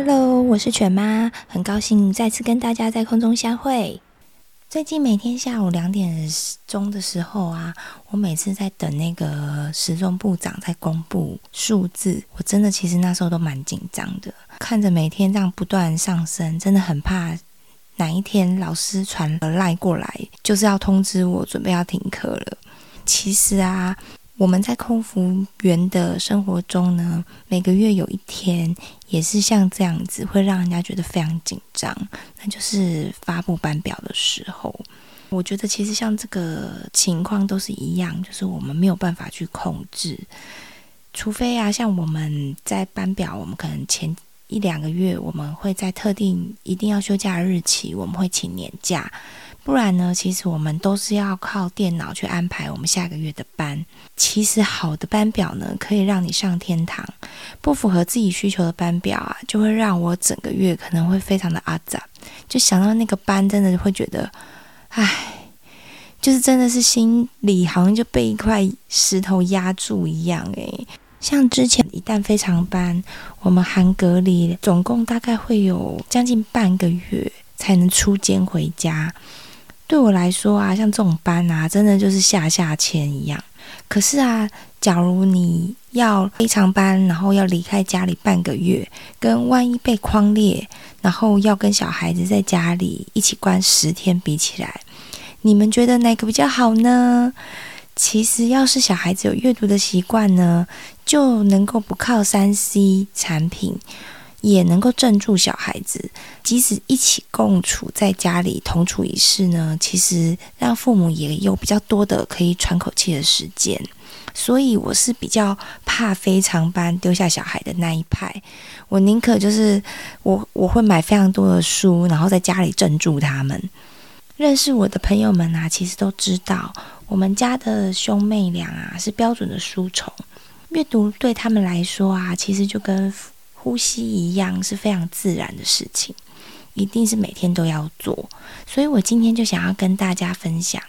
Hello，我是犬妈，很高兴再次跟大家在空中相会。最近每天下午两点钟的时候啊，我每次在等那个时钟部长在公布数字，我真的其实那时候都蛮紧张的，看着每天这样不断上升，真的很怕哪一天老师传了赖过来，就是要通知我准备要停课了。其实啊。我们在空服员的生活中呢，每个月有一天也是像这样子，会让人家觉得非常紧张，那就是发布班表的时候。我觉得其实像这个情况都是一样，就是我们没有办法去控制，除非啊，像我们在班表，我们可能前一两个月我们会在特定一定要休假的日期，我们会请年假。不然呢，其实我们都是要靠电脑去安排我们下个月的班。其实好的班表呢，可以让你上天堂；不符合自己需求的班表啊，就会让我整个月可能会非常的阿杂。就想到那个班，真的会觉得，唉，就是真的是心里好像就被一块石头压住一样。诶，像之前一旦非常班，我们含隔离，总共大概会有将近半个月才能出监回家。对我来说啊，像这种班啊，真的就是下下签一样。可是啊，假如你要非常班，然后要离开家里半个月，跟万一被匡列，然后要跟小孩子在家里一起关十天比起来，你们觉得哪个比较好呢？其实，要是小孩子有阅读的习惯呢，就能够不靠三 C 产品。也能够镇住小孩子，即使一起共处在家里同处一室呢，其实让父母也有比较多的可以喘口气的时间。所以我是比较怕非常班丢下小孩的那一派，我宁可就是我我会买非常多的书，然后在家里镇住他们。认识我的朋友们啊，其实都知道我们家的兄妹俩啊是标准的书虫，阅读对他们来说啊，其实就跟呼吸一样是非常自然的事情，一定是每天都要做。所以我今天就想要跟大家分享，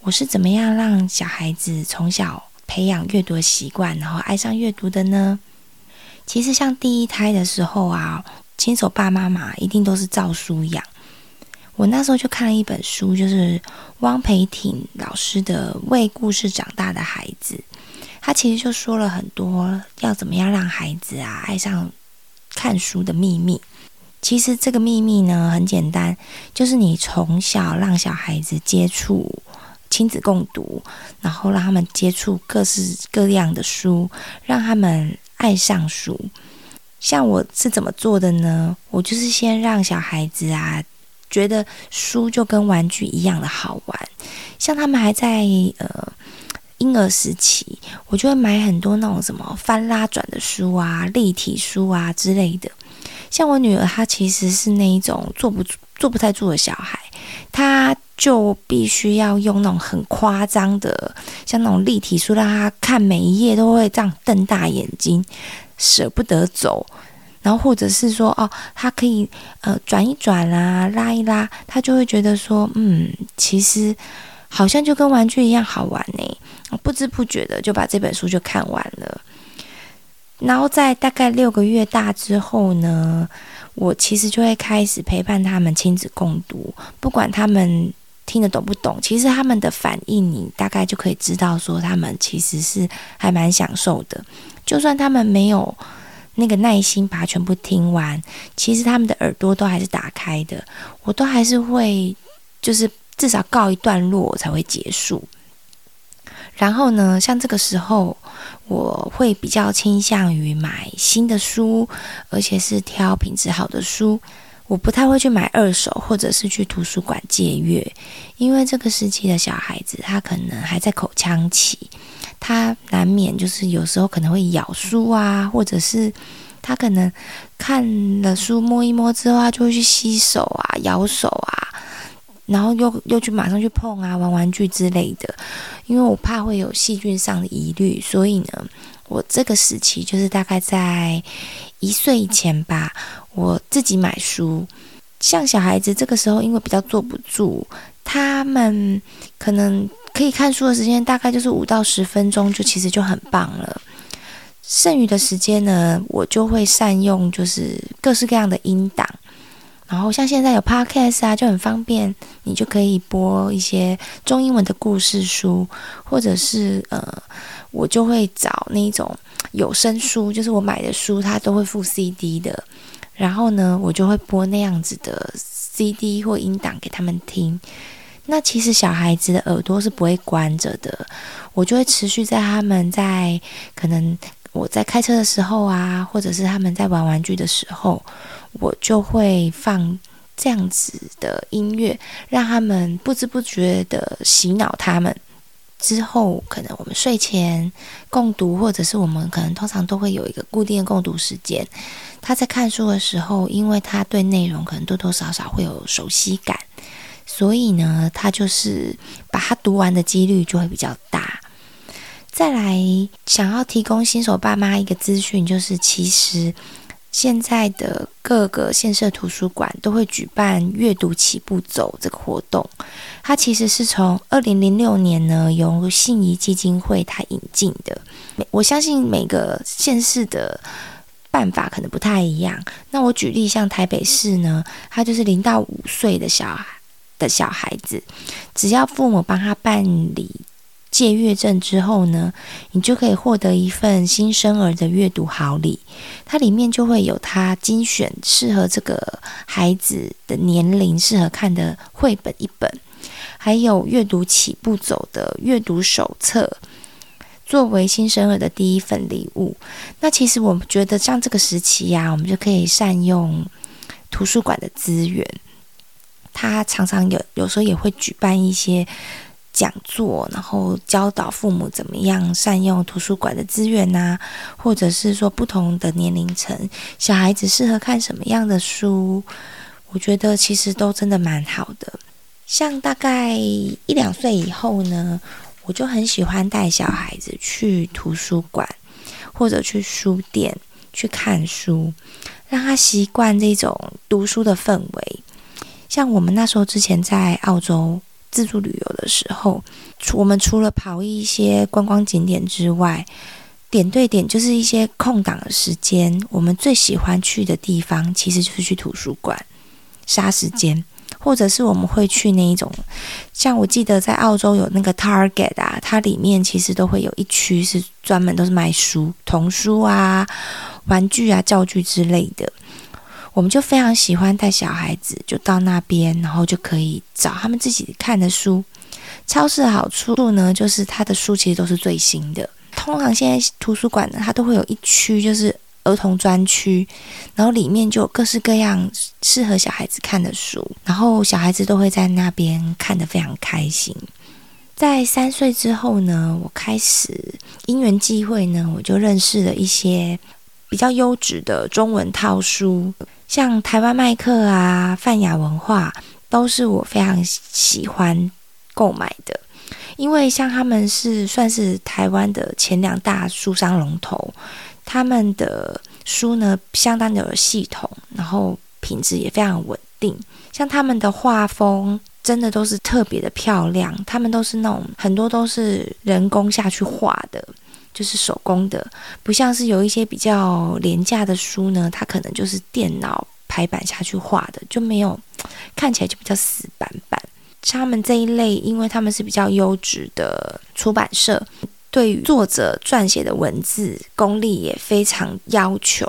我是怎么样让小孩子从小培养阅读习惯，然后爱上阅读的呢？其实像第一胎的时候啊，亲手爸妈妈一定都是照书养。我那时候就看了一本书，就是汪培挺老师的《为故事长大的孩子》。他其实就说了很多要怎么样让孩子啊爱上看书的秘密。其实这个秘密呢很简单，就是你从小让小孩子接触亲子共读，然后让他们接触各式各样的书，让他们爱上书。像我是怎么做的呢？我就是先让小孩子啊觉得书就跟玩具一样的好玩，像他们还在呃。婴儿时期，我就会买很多那种什么翻拉转的书啊、立体书啊之类的。像我女儿，她其实是那一种坐不坐不太住的小孩，她就必须要用那种很夸张的，像那种立体书，让她看每一页都会这样瞪大眼睛，舍不得走。然后或者是说，哦，他可以呃转一转啊，拉一拉，他就会觉得说，嗯，其实。好像就跟玩具一样好玩呢，不知不觉的就把这本书就看完了。然后在大概六个月大之后呢，我其实就会开始陪伴他们亲子共读，不管他们听得懂不懂，其实他们的反应你大概就可以知道说他们其实是还蛮享受的。就算他们没有那个耐心把它全部听完，其实他们的耳朵都还是打开的，我都还是会就是。至少告一段落才会结束。然后呢，像这个时候，我会比较倾向于买新的书，而且是挑品质好的书。我不太会去买二手，或者是去图书馆借阅，因为这个时期的小孩子他可能还在口腔期，他难免就是有时候可能会咬书啊，或者是他可能看了书摸一摸之后，他就会去洗手啊、咬手啊，然后又又去马上去碰啊、玩玩具之类的。因为我怕会有细菌上的疑虑，所以呢，我这个时期就是大概在一岁以前吧，我自己买书。像小孩子这个时候，因为比较坐不住，他们可能可以看书的时间大概就是五到十分钟，就其实就很棒了。剩余的时间呢，我就会善用，就是各式各样的音档。然后像现在有 Podcast 啊，就很方便，你就可以播一些中英文的故事书，或者是呃，我就会找那种有声书，就是我买的书，它都会附 CD 的。然后呢，我就会播那样子的 CD 或音档给他们听。那其实小孩子的耳朵是不会关着的，我就会持续在他们在可能我在开车的时候啊，或者是他们在玩玩具的时候，我就会放这样子的音乐，让他们不知不觉的洗脑他们。之后可能我们睡前共读，或者是我们可能通常都会有一个固定的共读时间。他在看书的时候，因为他对内容可能多多少少会有熟悉感，所以呢，他就是把他读完的几率就会比较大。再来，想要提供新手爸妈一个资讯，就是其实。现在的各个县市图书馆都会举办阅读起步走这个活动，它其实是从二零零六年呢由信谊基金会它引进的。我相信每个县市的办法可能不太一样。那我举例，像台北市呢，它就是零到五岁的小孩的小孩子，只要父母帮他办理。借阅证之后呢，你就可以获得一份新生儿的阅读好礼，它里面就会有他精选适合这个孩子的年龄适合看的绘本一本，还有阅读起步走的阅读手册，作为新生儿的第一份礼物。那其实我们觉得像这个时期呀、我们就可以善用图书馆的资源，他常常有有时候也会举办一些。讲座，然后教导父母怎么样善用图书馆的资源呐，或者是说不同的年龄层小孩子适合看什么样的书，我觉得其实都真的蛮好的。像大概一两岁以后呢，我就很喜欢带小孩子去图书馆或者去书店去看书，让他习惯这种读书的氛围。像我们那时候之前在澳洲。自助旅游的时候，我们除了跑一些观光景点之外，点对点就是一些空档的时间，我们最喜欢去的地方其实就是去图书馆杀时间，或者是我们会去那一种，像我记得在澳洲有那个 Target 啊，它里面其实都会有一区是专门都是卖书、童书啊、玩具啊、教具之类的。我们就非常喜欢带小孩子，就到那边，然后就可以找他们自己看的书。超市的好处呢，就是它的书其实都是最新的。通常现在图书馆呢，它都会有一区就是儿童专区，然后里面就有各式各样适合小孩子看的书，然后小孩子都会在那边看得非常开心。在三岁之后呢，我开始因缘际会呢，我就认识了一些比较优质的中文套书。像台湾麦克啊、泛亚文化，都是我非常喜欢购买的，因为像他们是算是台湾的前两大书商龙头，他们的书呢相当的有系统，然后品质也非常稳定。像他们的画风真的都是特别的漂亮，他们都是那种很多都是人工下去画的。就是手工的，不像是有一些比较廉价的书呢，它可能就是电脑排版下去画的，就没有看起来就比较死板板。他们这一类，因为他们是比较优质的出版社，对于作者撰写的文字功力也非常要求，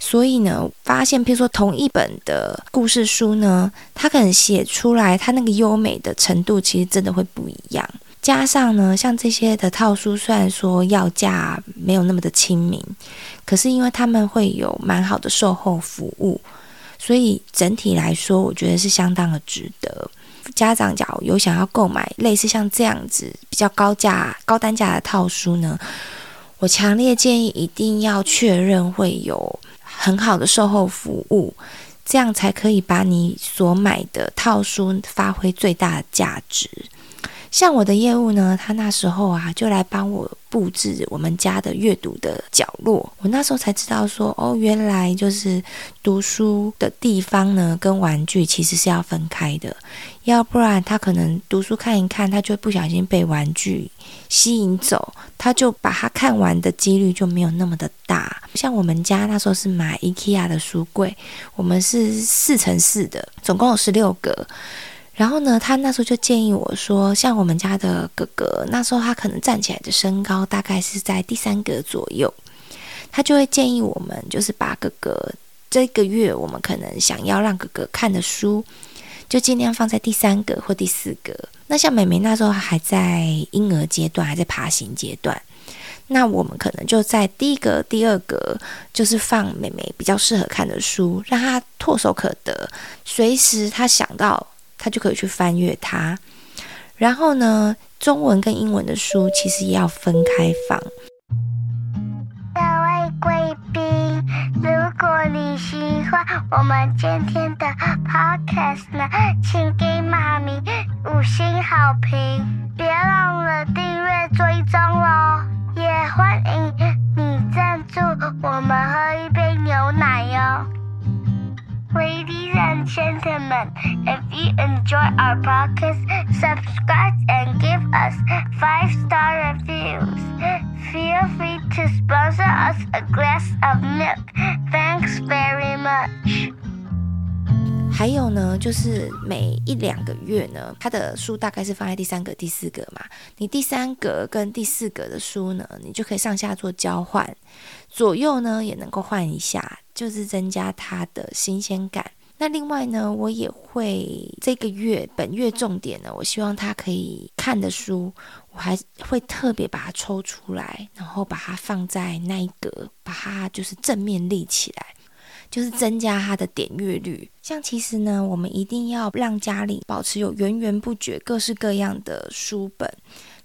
所以呢，发现譬如说同一本的故事书呢，它可能写出来，它那个优美的程度其实真的会不一样。加上呢，像这些的套书，虽然说要价没有那么的亲民，可是因为他们会有蛮好的售后服务，所以整体来说，我觉得是相当的值得。家长假如有想要购买类似像这样子比较高价、高单价的套书呢，我强烈建议一定要确认会有很好的售后服务，这样才可以把你所买的套书发挥最大的价值。像我的业务呢，他那时候啊就来帮我布置我们家的阅读的角落。我那时候才知道说，哦，原来就是读书的地方呢，跟玩具其实是要分开的，要不然他可能读书看一看，他就不小心被玩具吸引走，他就把它看完的几率就没有那么的大。像我们家那时候是买 IKEA 的书柜，我们是四乘四的，总共有十六格。然后呢，他那时候就建议我说，像我们家的哥哥，那时候他可能站起来的身高大概是在第三格左右，他就会建议我们，就是把哥哥这个月我们可能想要让哥哥看的书，就尽量放在第三格或第四格。那像妹妹那时候还在婴儿阶段，还在爬行阶段，那我们可能就在第一格、第二格，就是放妹妹比较适合看的书，让她唾手可得，随时她想到。他就可以去翻阅它，然后呢，中文跟英文的书其实也要分开放。各位贵宾，如果你喜欢我们今天的 podcast 呢，请给妈咪五星好评，别忘了订阅追踪哦，也欢迎你赞助我们喝一杯牛奶哟。Vid and gentlemen, if you enjoy our podcast, subscribe and give us five star reviews. Feel free to sponsor us a glass of milk. Thanks very much. 还有呢，就是每一两个月呢，它的书大概是放在第三格、第四格嘛。你第三格跟第四格的书呢，你就可以上下做交换，左右呢也能够换一下。就是增加它的新鲜感。那另外呢，我也会这个月本月重点呢，我希望他可以看的书，我还会特别把它抽出来，然后把它放在那一格，把它就是正面立起来，就是增加它的点阅率。像其实呢，我们一定要让家里保持有源源不绝、各式各样的书本，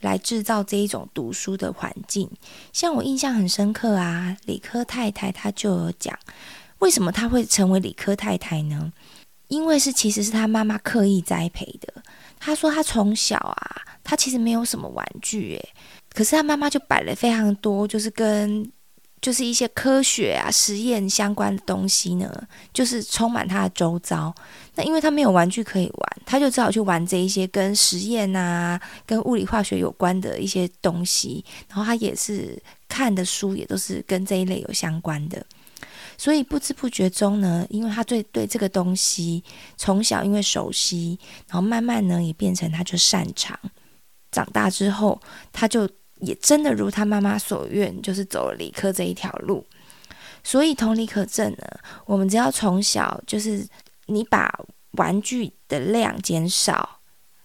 来制造这一种读书的环境。像我印象很深刻啊，理科太太她就有讲，为什么她会成为理科太太呢？因为是其实是她妈妈刻意栽培的。她说她从小啊，她其实没有什么玩具，诶，可是她妈妈就摆了非常多，就是跟。就是一些科学啊、实验相关的东西呢，就是充满他的周遭。那因为他没有玩具可以玩，他就只好去玩这一些跟实验啊、跟物理化学有关的一些东西。然后他也是看的书也都是跟这一类有相关的。所以不知不觉中呢，因为他对对这个东西从小因为熟悉，然后慢慢呢也变成他就擅长。长大之后，他就。也真的如他妈妈所愿，就是走了理科这一条路。所以同理可证呢，我们只要从小就是你把玩具的量减少，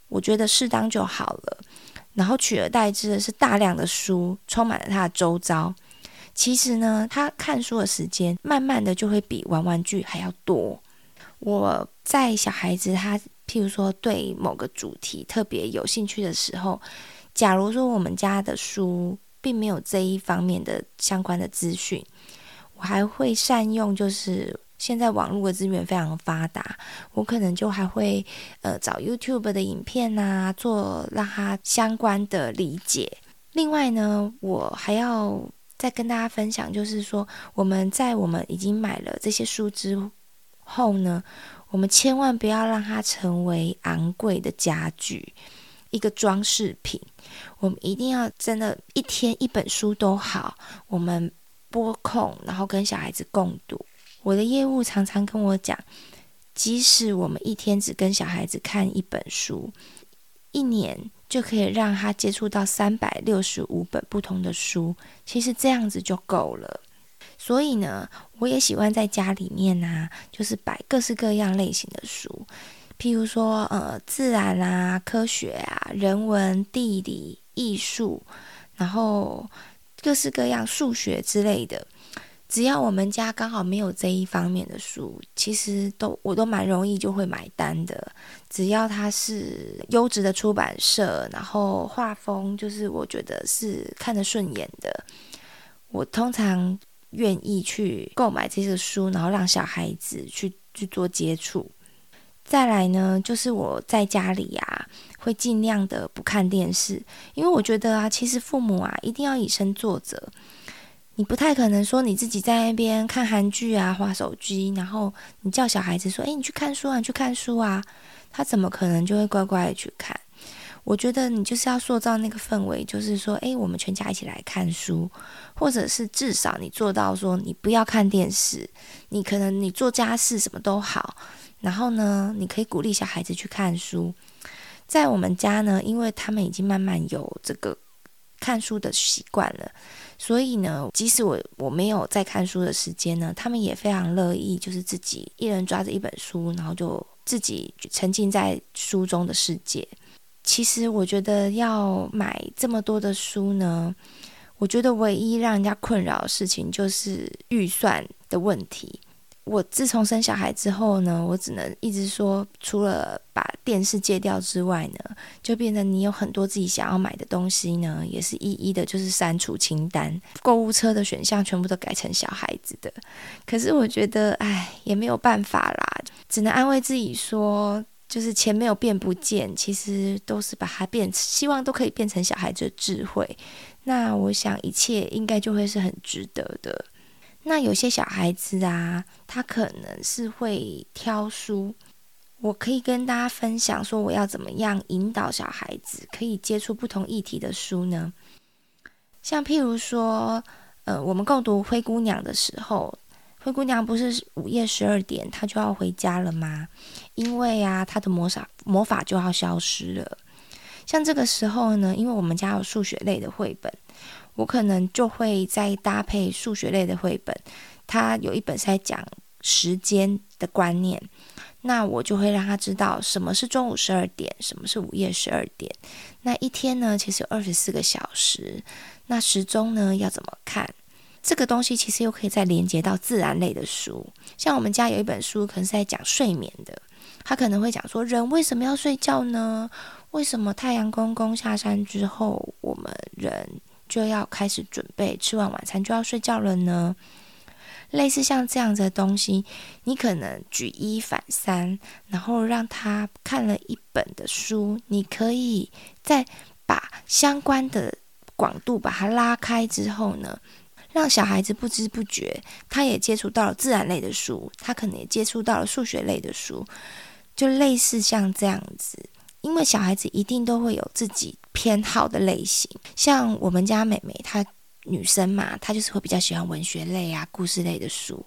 我觉得适当就好了。然后取而代之的是大量的书，充满了他的周遭。其实呢，他看书的时间慢慢的就会比玩玩具还要多。我在小孩子他譬如说对某个主题特别有兴趣的时候。假如说我们家的书并没有这一方面的相关的资讯，我还会善用，就是现在网络的资源非常发达，我可能就还会呃找 YouTube 的影片、啊，做让他相关的理解。另外呢，我还要再跟大家分享，就是说我们在我们已经买了这些书之后呢，我们千万不要让它成为昂贵的家具。一个装饰品，我们一定要真的，一天一本书都好，我们拨空，然后跟小孩子共读。我的业务常常跟我讲，即使我们一天只跟小孩子看一本书，一年就可以让他接触到三百六十五本不同的书，其实这样子就够了。所以呢，我也喜欢在家里面啊，就是摆各式各样类型的书。譬如说，呃，自然啊，科学啊，人文、地理、艺术，然后各式各样数学之类的，只要我们家刚好没有这一方面的书，其实都我都蛮容易就会买单的。只要它是优质的出版社，然后画风就是我觉得是看得顺眼的，我通常愿意去购买这些书，然后让小孩子去去做接触。再来呢，就是我在家里呀、啊，会尽量的不看电视，因为我觉得啊，其实父母啊一定要以身作则。你不太可能说你自己在那边看韩剧啊、滑手机，然后你叫小孩子说：“诶，你去看书啊，你去看书啊。”他怎么可能就会乖乖的去看？我觉得你就是要塑造那个氛围，就是说：“诶，我们全家一起来看书，或者是至少你做到说你不要看电视，你可能你做家事什么都好，然后呢，你可以鼓励小孩子去看书。在我们家呢，因为他们已经慢慢有这个看书的习惯了。所以呢，即使我我没有在看书的时间呢，他们也非常乐意，就是自己一人抓着一本书，然后就自己沉浸在书中的世界。其实我觉得要买这么多的书呢，我觉得唯一让人家困扰的事情就是预算的问题。我自从生小孩之后呢，我只能一直说，除了把电视戒掉之外呢，就变成你有很多自己想要买的东西呢，也是一一的，就是删除清单，购物车的选项全部都改成小孩子的。可是我觉得，哎，也没有办法啦，只能安慰自己说，就是钱没有变不见，其实都是把它变，希望都可以变成小孩子的智慧。那我想一切应该就会是很值得的。那有些小孩子啊，他可能是会挑书，我可以跟大家分享说，我要怎么样引导小孩子可以接触不同议题的书呢？像譬如说，呃，我们共读《灰姑娘》的时候，灰姑娘不是午夜十二点她就要回家了吗？因为啊，她的魔法魔法就要消失了。像这个时候呢，因为我们家有数学类的绘本。我可能就会再搭配数学类的绘本，它有一本是在讲时间的观念，那我就会让他知道什么是中午十二点，什么是午夜十二点。那一天呢，其实有二十四个小时，那时钟呢要怎么看？这个东西其实又可以再连接到自然类的书，像我们家有一本书，可能是在讲睡眠的，他可能会讲说人为什么要睡觉呢？为什么太阳公公下山之后，我们人就要开始准备吃完晚餐就要睡觉了呢。类似像这样子的东西，你可能举一反三，然后让他看了一本的书，你可以再把相关的广度把它拉开之后呢，让小孩子不知不觉他也接触到了自然类的书，他可能也接触到了数学类的书，就类似像这样子。因为小孩子一定都会有自己偏好的类型，像我们家妹妹，她女生嘛，她就是会比较喜欢文学类啊、故事类的书。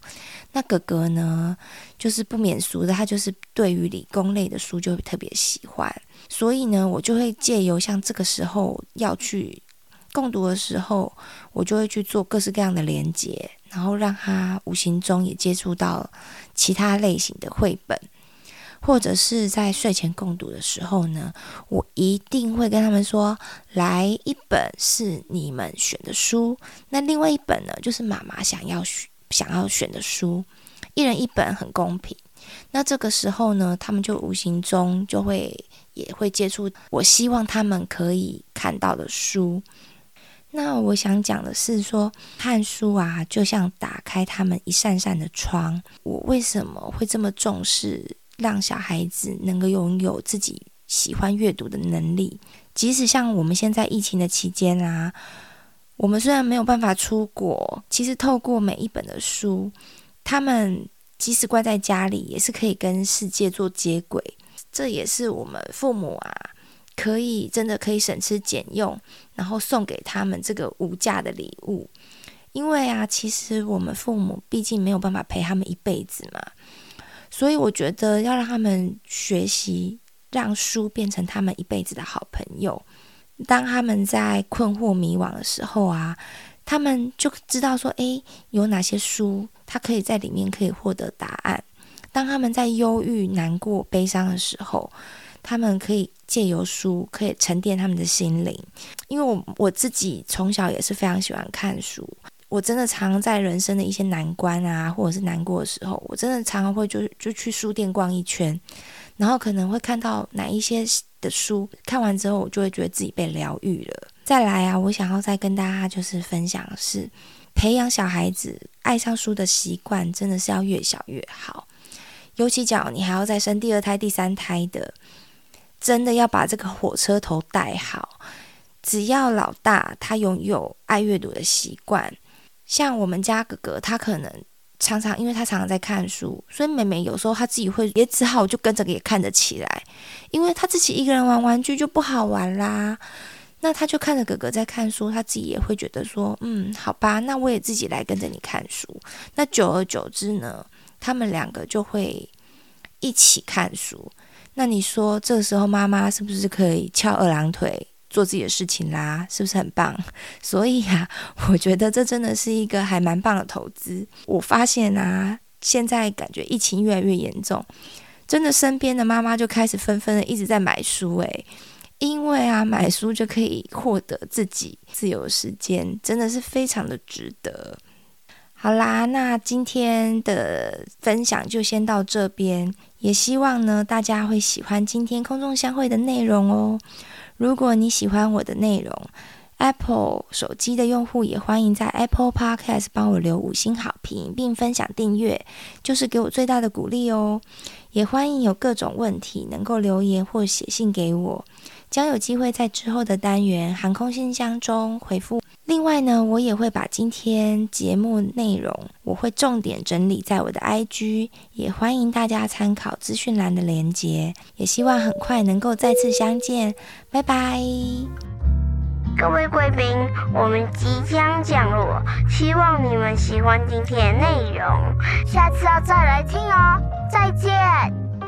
那哥哥呢，就是不免俗的，他就是对于理工类的书就特别喜欢。所以呢，我就会借由像这个时候要去共读的时候，我就会去做各式各样的连接，然后让他无形中也接触到其他类型的绘本。或者是在睡前共读的时候呢，我一定会跟他们说：来一本是你们选的书，那另外一本呢，就是妈妈想要选想要选的书，一人一本很公平。那这个时候呢，他们就无形中就会也会接触我希望他们可以看到的书。那我想讲的是说，看书啊，就像打开他们一扇扇的窗。我为什么会这么重视？让小孩子能够拥有自己喜欢阅读的能力，即使像我们现在疫情的期间啊，我们虽然没有办法出国，其实透过每一本的书，他们即使关在家里，也是可以跟世界做接轨。这也是我们父母啊，可以真的可以省吃俭用，然后送给他们这个无价的礼物。因为啊，其实我们父母毕竟没有办法陪他们一辈子嘛。所以我觉得要让他们学习，让书变成他们一辈子的好朋友。当他们在困惑迷惘的时候啊，他们就知道说，诶，有哪些书，他可以在里面可以获得答案。当他们在忧郁、难过、悲伤的时候，他们可以借由书，可以沉淀他们的心灵。因为我我自己从小也是非常喜欢看书。我真的常在人生的一些难关啊，或者是难过的时候，我真的常常会就就去书店逛一圈，然后可能会看到哪一些的书，看完之后我就会觉得自己被疗愈了。再来啊，我想要再跟大家就是分享的是，培养小孩子爱上书的习惯，真的是要越小越好。尤其讲你还要再生第二胎、第三胎的，真的要把这个火车头带好。只要老大他拥有爱阅读的习惯，像我们家哥哥，他可能常常因为他常常在看书，所以妹妹有时候他自己会也只好就跟着也看得起来，因为他自己一个人玩玩具就不好玩啦。那他就看着哥哥在看书，他自己也会觉得说，嗯，好吧，那我也自己来跟着你看书。那久而久之呢，他们两个就会一起看书。那你说这时候妈妈是不是可以翘二郎腿做自己的事情啦？是不是很棒？所以啊，我觉得这真的是一个还蛮棒的投资。我发现啊，现在感觉疫情越来越严重，真的身边的妈妈就开始纷纷的一直在买书，诶。因为啊，买书就可以获得自己自由时间，真的是非常的值得。好啦，那今天的分享就先到这边，也希望呢大家会喜欢今天空中相会的内容哦。如果你喜欢我的内容，Apple 手机的用户也欢迎在 Apple Podcast 帮我留五星好评，并分享订阅，就是给我最大的鼓励哦。也欢迎有各种问题能够留言或写信给我。将有机会在之后的单元航空信箱中回复。另外呢，我也会把今天节目内容，我会重点整理在我的 IG，也欢迎大家参考资讯栏的连结。也希望很快能够再次相见，拜拜。各位贵宾，我们即将降落，希望你们喜欢今天的内容，下次要再来听哦。再见。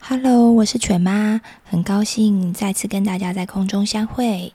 Hello，我是犬妈，很高兴再次跟大家在空中相会。